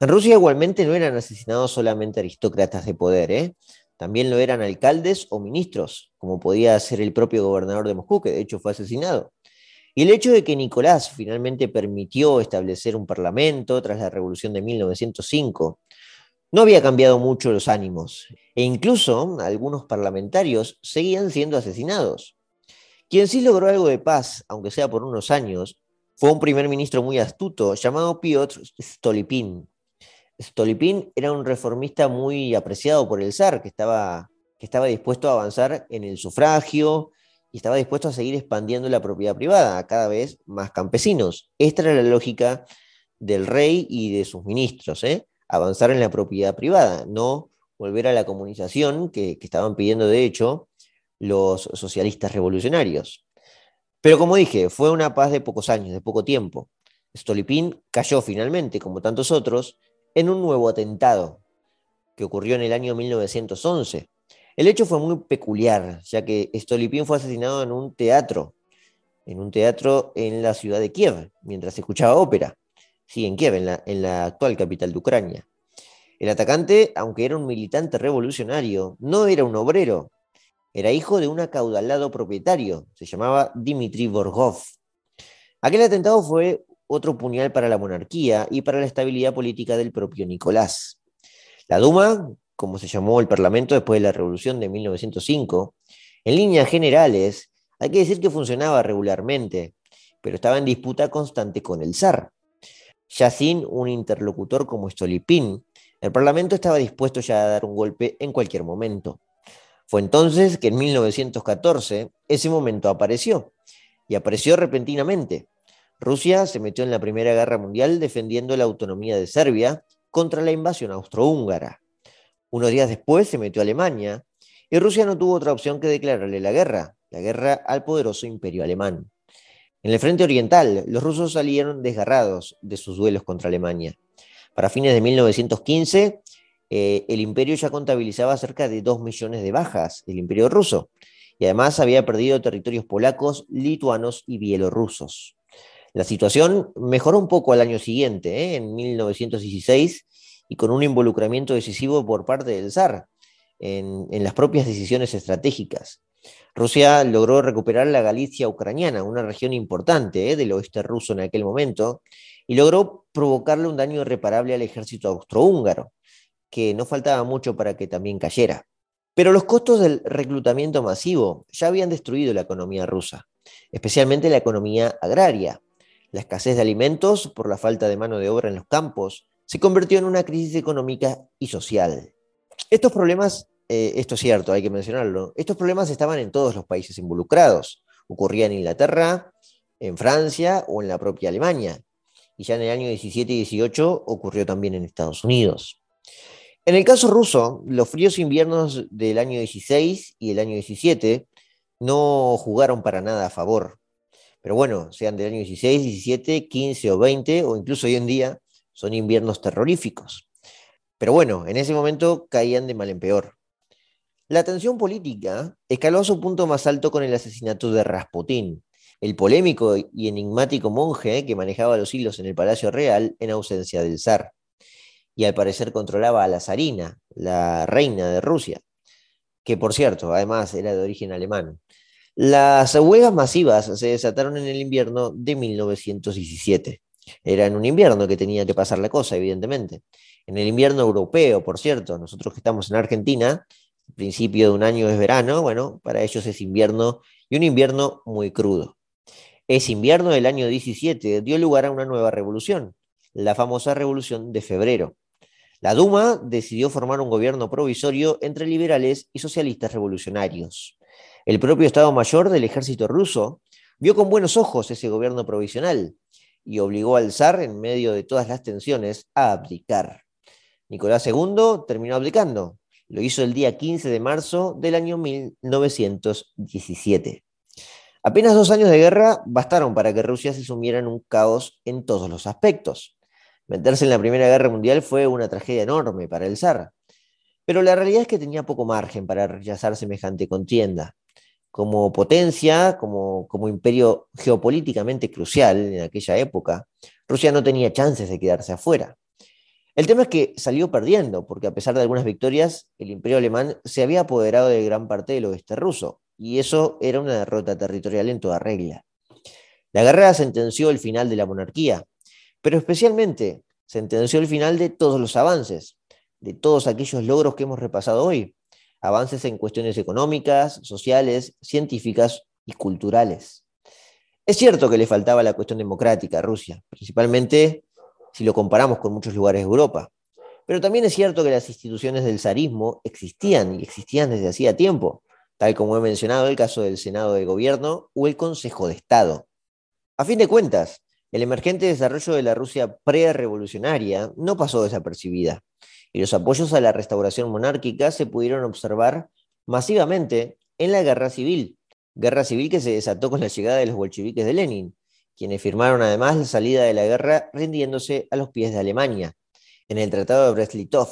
En Rusia igualmente no eran asesinados solamente aristócratas de poder, ¿eh? también lo eran alcaldes o ministros, como podía ser el propio gobernador de Moscú, que de hecho fue asesinado. Y el hecho de que Nicolás finalmente permitió establecer un parlamento tras la revolución de 1905 no había cambiado mucho los ánimos, e incluso algunos parlamentarios seguían siendo asesinados. Quien sí logró algo de paz, aunque sea por unos años, fue un primer ministro muy astuto llamado Piotr Stolypin, Stolypin era un reformista muy apreciado por el zar, que estaba, que estaba dispuesto a avanzar en el sufragio y estaba dispuesto a seguir expandiendo la propiedad privada a cada vez más campesinos. Esta era la lógica del rey y de sus ministros, ¿eh? Avanzar en la propiedad privada, no volver a la comunización que, estaban pidiendo de hecho los socialistas revolucionarios. Pero como dije, fue una paz de pocos años, de poco tiempo. Stolypin cayó finalmente, como tantos otros, en un nuevo atentado que ocurrió en el año 1911. El hecho fue muy peculiar, ya que Stolypin fue asesinado en un teatro, en un teatro en la ciudad de Kiev, mientras escuchaba ópera. Sí, en Kiev, en la, actual capital de Ucrania. El atacante, aunque era un militante revolucionario, no era un obrero. Era hijo de un acaudalado propietario, se llamaba Dmitry Borgov. Aquel atentado fue otro puñal para la monarquía y para la estabilidad política del propio Nicolás. La Duma, como se llamó el Parlamento después de la Revolución de 1905, en líneas generales, hay que decir que funcionaba regularmente, pero estaba en disputa constante con el zar. Ya sin un interlocutor como Stolypin, el Parlamento estaba dispuesto ya a dar un golpe en cualquier momento. Fue entonces que en 1914 ese momento apareció, y apareció repentinamente, Rusia se metió en la Primera Guerra Mundial defendiendo la autonomía de Serbia contra la invasión austrohúngara. Unos días después se metió a Alemania y Rusia no tuvo otra opción que declararle la guerra, la guerra al poderoso imperio alemán. En el frente oriental, los rusos salieron desgarrados de sus duelos contra Alemania. Para fines de 1915, eh, el imperio ya contabilizaba cerca de 2 millones de bajas, el imperio ruso, y además había perdido territorios polacos, lituanos y bielorrusos. La situación mejoró un poco al año siguiente, ¿eh? en 1916, y con un involucramiento decisivo por parte del zar en, las propias decisiones estratégicas. Rusia logró recuperar la Galicia ucraniana, una región importante ¿eh? del oeste ruso en aquel momento, y logró provocarle un daño irreparable al ejército austrohúngaro, que no faltaba mucho para que también cayera. Pero los costos del reclutamiento masivo ya habían destruido la economía rusa, especialmente la economía agraria, la escasez de alimentos por la falta de mano de obra en los campos se convirtió en una crisis económica y social. Estos problemas, eh, esto es cierto, hay que mencionarlo, estos problemas estaban en todos los países involucrados. Ocurría en Inglaterra, en Francia o en la propia Alemania. Y ya en el año 17 y 18 ocurrió también en Estados Unidos. En el caso ruso, los fríos inviernos del año 16 y el año 17 no jugaron para nada a favor. Pero bueno, sean del año 16, 17, 15 o 20, o incluso hoy en día, son inviernos terroríficos. Pero bueno, en ese momento caían de mal en peor. La tensión política escaló a su punto más alto con el asesinato de Rasputín, el polémico y enigmático monje que manejaba los hilos en el Palacio Real en ausencia del zar. Y al parecer controlaba a la zarina, la reina de Rusia, que por cierto, además era de origen alemán. Las huelgas masivas se desataron en el invierno de 1917. Era en un invierno que tenía que pasar la cosa, evidentemente. En el invierno europeo, por cierto, nosotros que estamos en Argentina, principio de un año es verano, bueno, para ellos es invierno y un invierno muy crudo. Ese invierno del año 17 dio lugar a una nueva revolución, la famosa Revolución de Febrero. La Duma decidió formar un gobierno provisorio entre liberales y socialistas revolucionarios. El propio Estado Mayor del ejército ruso vio con buenos ojos ese gobierno provisional y obligó al zar, en medio de todas las tensiones, a abdicar. Nicolás II terminó abdicando. Lo hizo el día 15 de marzo del año 1917. Apenas dos años de guerra bastaron para que Rusia se sumiera en un caos en todos los aspectos. Meterse en la Primera Guerra Mundial fue una tragedia enorme para el zar, pero la realidad es que tenía poco margen para rechazar semejante contienda como potencia, como, como imperio geopolíticamente crucial en aquella época, Rusia no tenía chances de quedarse afuera. El tema es que salió perdiendo, porque a pesar de algunas victorias, el imperio alemán se había apoderado de gran parte del oeste ruso, y eso era una derrota territorial en toda regla. La guerra sentenció el final de la monarquía, pero especialmente sentenció el final de todos los avances, de todos aquellos logros que hemos repasado hoy, avances en cuestiones económicas, sociales, científicas y culturales. Es cierto que le faltaba la cuestión democrática a Rusia, principalmente si lo comparamos con muchos lugares de Europa, Pero también es cierto que las instituciones del zarismo existían y existían desde hacía tiempo, tal como he mencionado el caso del Senado de Gobierno o el Consejo de Estado. A fin de cuentas, el emergente desarrollo de la Rusia pre-revolucionaria no pasó desapercibida, y los apoyos a la restauración monárquica se pudieron observar masivamente en la guerra civil, guerra civil que se desató con la llegada de los bolcheviques de Lenin, quienes firmaron además la salida de la guerra rindiéndose a los pies de Alemania. En el Tratado de Brest-Litov,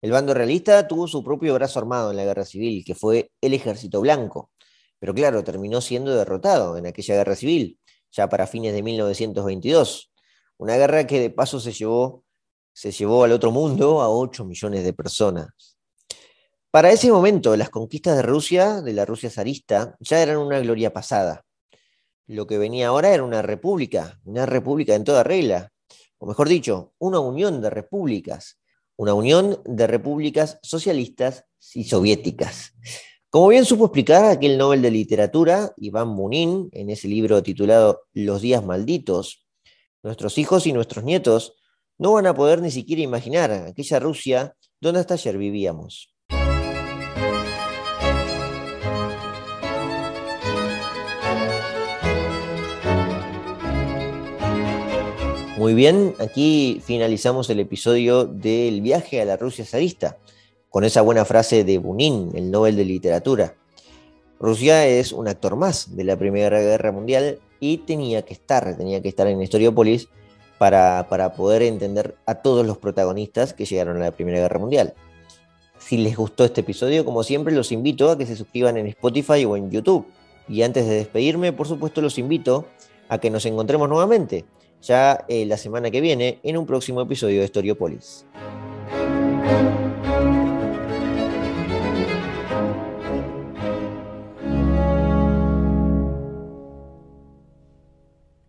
el bando realista tuvo su propio brazo armado en la guerra civil, que fue el Ejército Blanco, pero claro, terminó siendo derrotado en aquella guerra civil, ya para fines de 1922. Una guerra que de paso se llevó, se llevó al otro mundo a 8 millones de personas. Para ese momento, las conquistas de Rusia, de la Rusia zarista, ya eran una gloria pasada. Lo que venía ahora era una república, una república en toda regla, o mejor dicho, una unión de repúblicas, una unión de repúblicas socialistas y soviéticas. Como bien supo explicar aquel Nobel de Literatura, Iván Bunin, en ese libro titulado Los días malditos, nuestros hijos y nuestros nietos no van a poder ni siquiera imaginar aquella Rusia donde hasta ayer vivíamos. Muy bien, aquí finalizamos el episodio del viaje a la Rusia zarista con esa buena frase de Bunin, el Nobel de Literatura. Rusia es un actor más de la Primera Guerra Mundial y tenía que estar, tenía que estar en Historiópolis para, para poder entender a todos los protagonistas que llegaron a la Primera Guerra Mundial. Si les gustó este episodio, como siempre, los invito a que se suscriban en Spotify o en YouTube. Y antes de despedirme, por supuesto, los invito a que nos encontremos nuevamente, ya eh, la semana que viene, en un próximo episodio de Historiopolis.